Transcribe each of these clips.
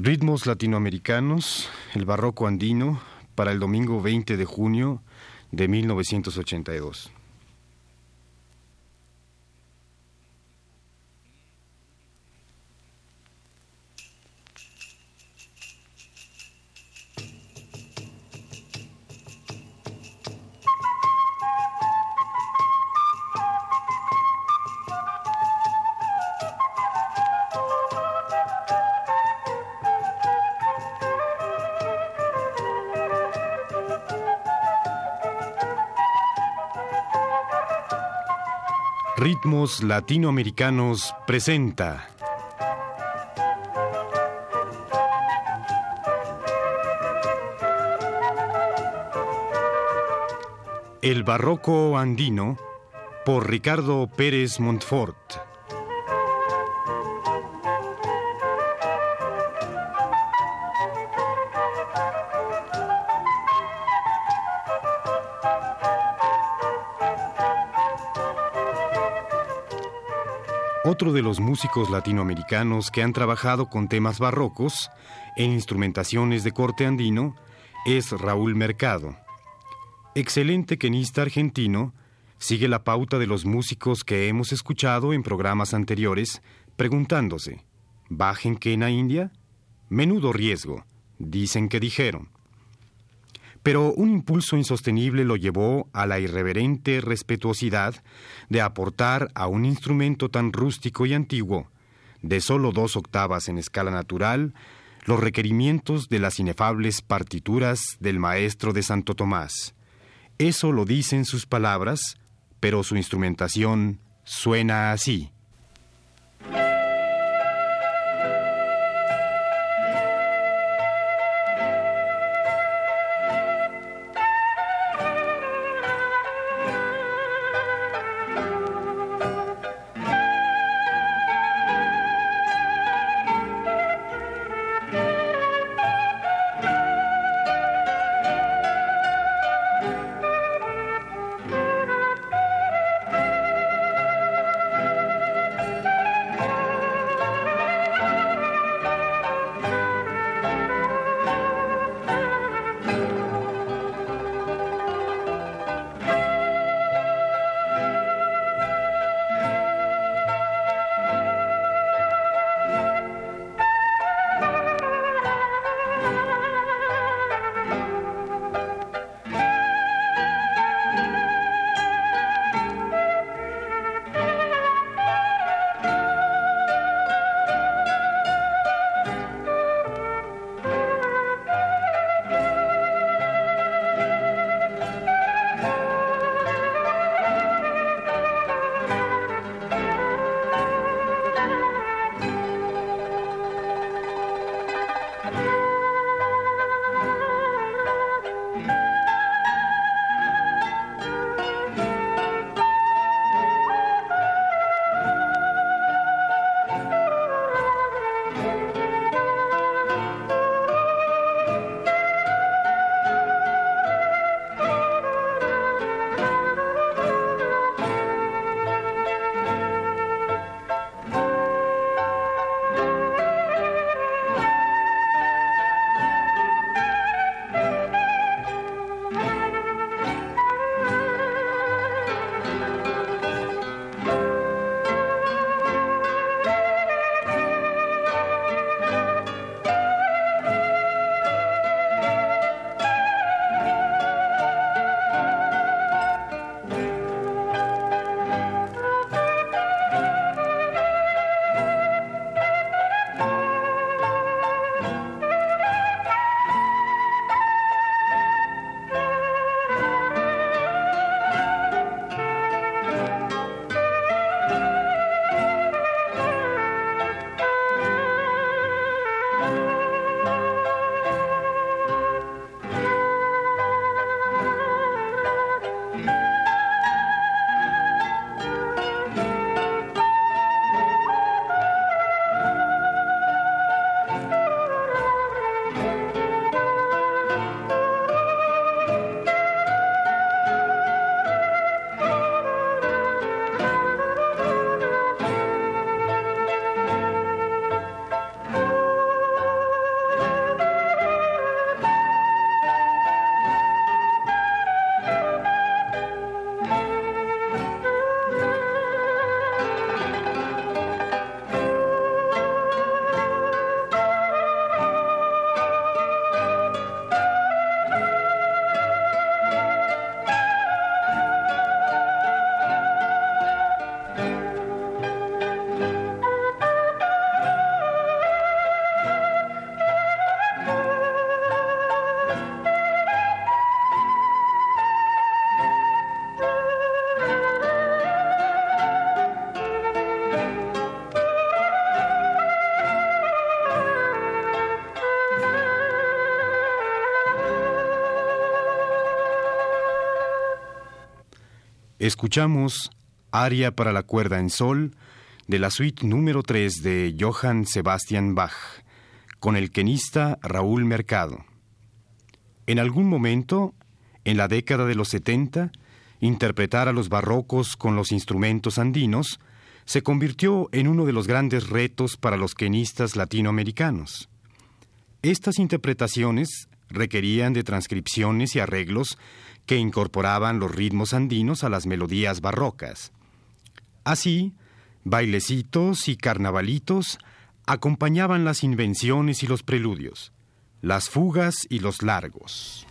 Ritmos latinoamericanos, el barroco andino, para el domingo 20 de junio de 1982. Latinoamericanos presenta. El Barroco Andino por Ricardo Pérez Montfort. Otro de los músicos latinoamericanos que han trabajado con temas barrocos en instrumentaciones de corte andino es Raúl Mercado. Excelente quenista argentino, sigue la pauta de los músicos que hemos escuchado en programas anteriores, preguntándose, ¿bajen quena India? Menudo riesgo, dicen que dijeron pero un impulso insostenible lo llevó a la irreverente respetuosidad de aportar a un instrumento tan rústico y antiguo, de solo dos octavas en escala natural, los requerimientos de las inefables partituras del maestro de Santo Tomás. Eso lo dicen sus palabras, pero su instrumentación suena así. Escuchamos Aria para la cuerda en sol de la suite número 3 de Johann Sebastian Bach, con el quenista Raúl Mercado. En algún momento, en la década de los 70, interpretar a los barrocos con los instrumentos andinos se convirtió en uno de los grandes retos para los quenistas latinoamericanos. Estas interpretaciones requerían de transcripciones y arreglos que incorporaban los ritmos andinos a las melodías barrocas. Así, bailecitos y carnavalitos acompañaban las invenciones y los preludios, las fugas y los largos.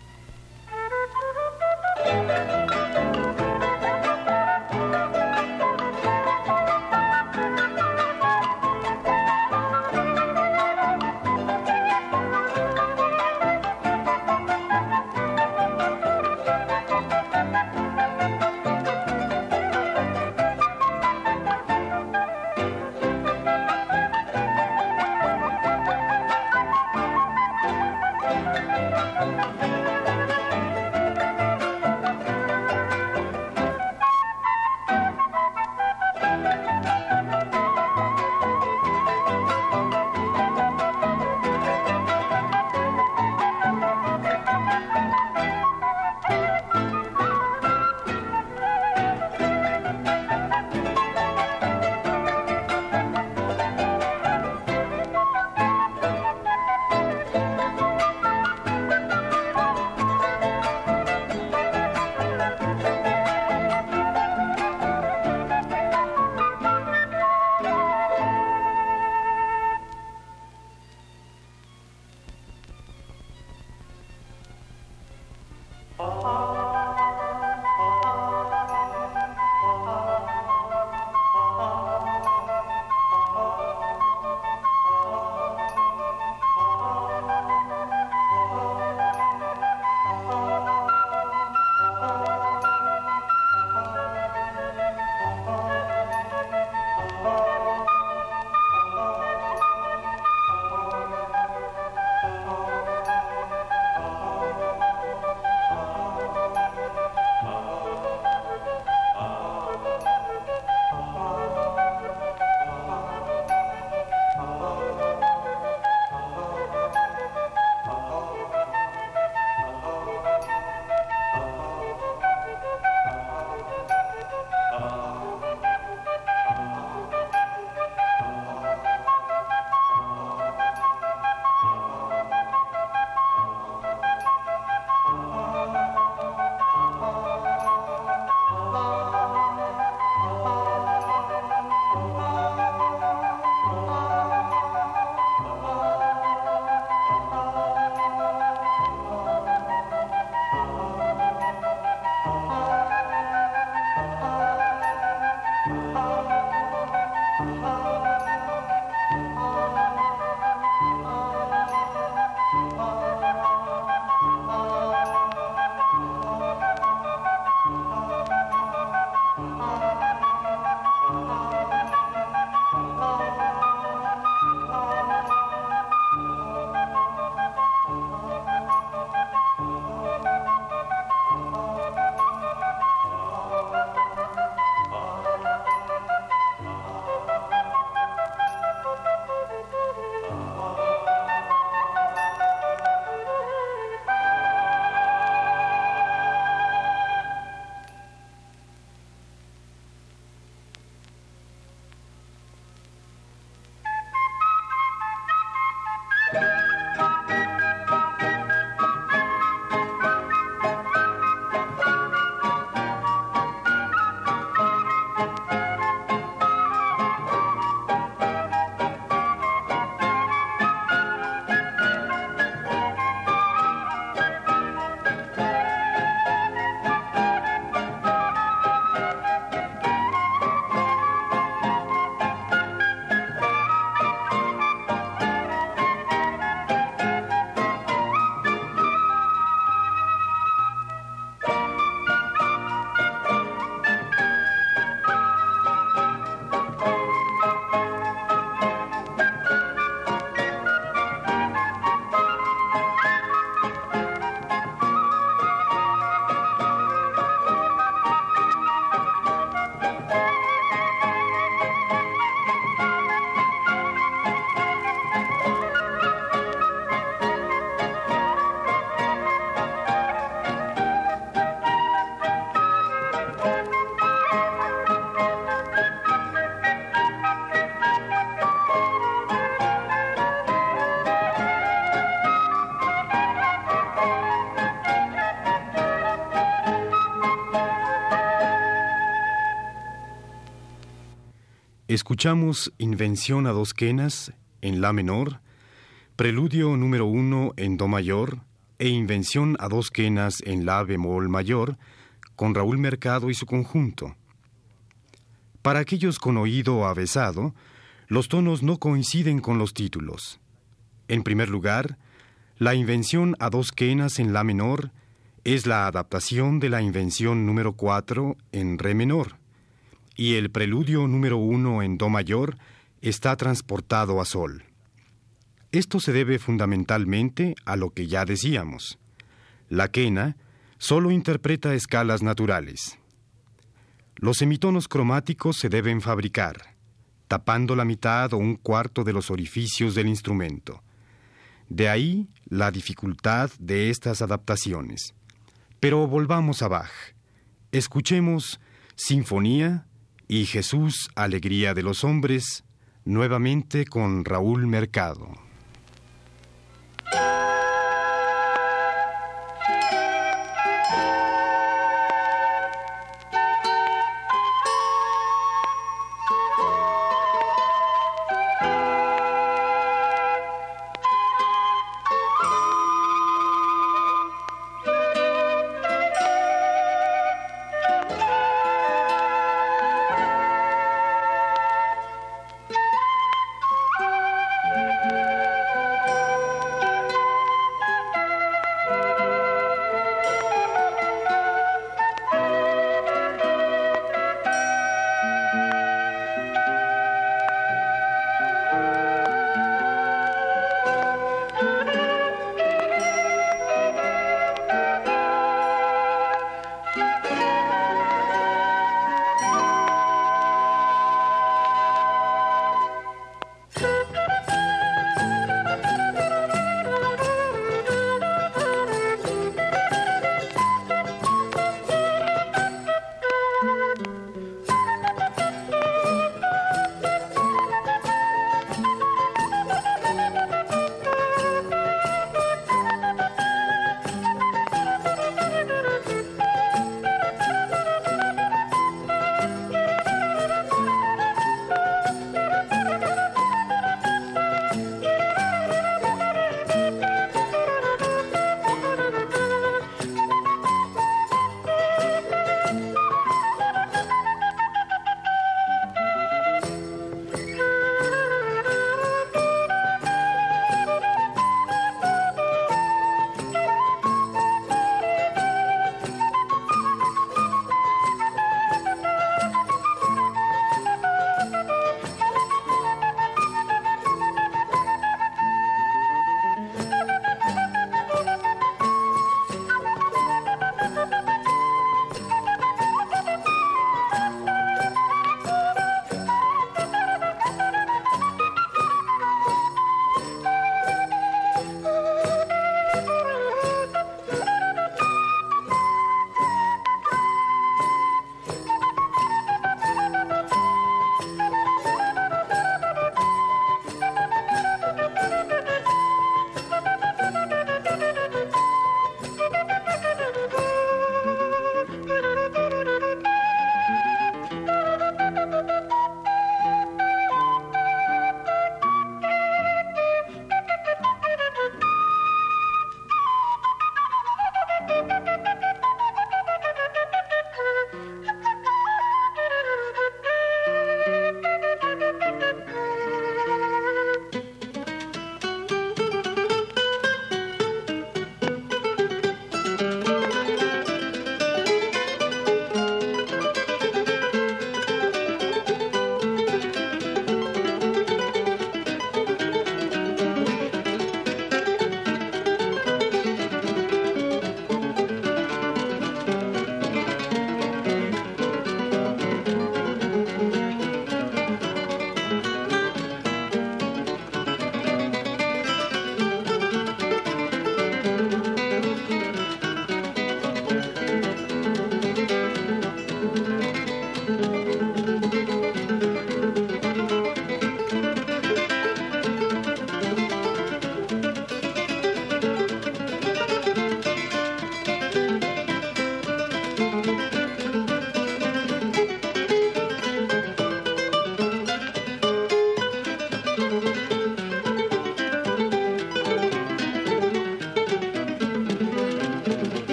Escuchamos Invención a dos quenas en La menor, Preludio número uno en Do mayor e Invención a dos quenas en La bemol mayor, con Raúl Mercado y su conjunto. Para aquellos con oído avesado, los tonos no coinciden con los títulos. En primer lugar, la invención a dos quenas en La menor es la adaptación de la invención número 4 en Re menor, y el preludio número 1 en Do mayor está transportado a Sol. Esto se debe fundamentalmente a lo que ya decíamos. La quena solo interpreta escalas naturales. Los semitonos cromáticos se deben fabricar, tapando la mitad o un cuarto de los orificios del instrumento. De ahí la dificultad de estas adaptaciones. Pero volvamos a Bach. Escuchemos Sinfonía y Jesús, Alegría de los Hombres, nuevamente con Raúl Mercado.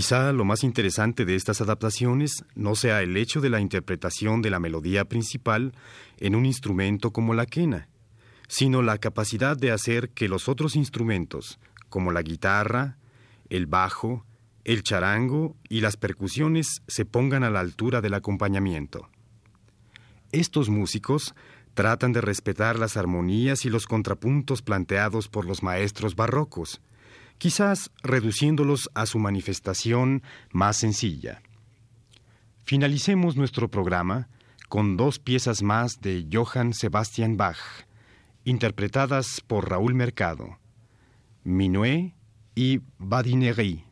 Quizá lo más interesante de estas adaptaciones no sea el hecho de la interpretación de la melodía principal en un instrumento como la quena, sino la capacidad de hacer que los otros instrumentos, como la guitarra, el bajo, el charango y las percusiones, se pongan a la altura del acompañamiento. Estos músicos tratan de respetar las armonías y los contrapuntos planteados por los maestros barrocos, quizás reduciéndolos a su manifestación más sencilla. Finalicemos nuestro programa con dos piezas más de Johann Sebastian Bach, interpretadas por Raúl Mercado, Minuet y Badinerie.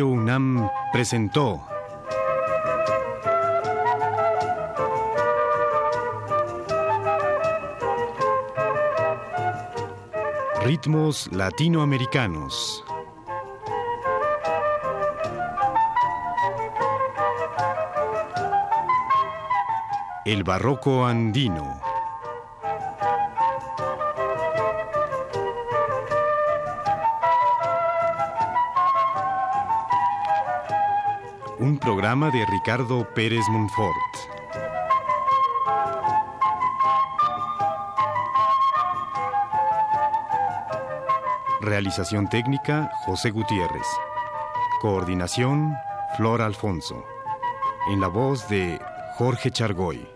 UNAM presentó Ritmos latinoamericanos. El barroco andino. Un programa de Ricardo Pérez Monfort. Realización técnica José Gutiérrez. Coordinación Flor Alfonso. En la voz de Jorge Chargoy.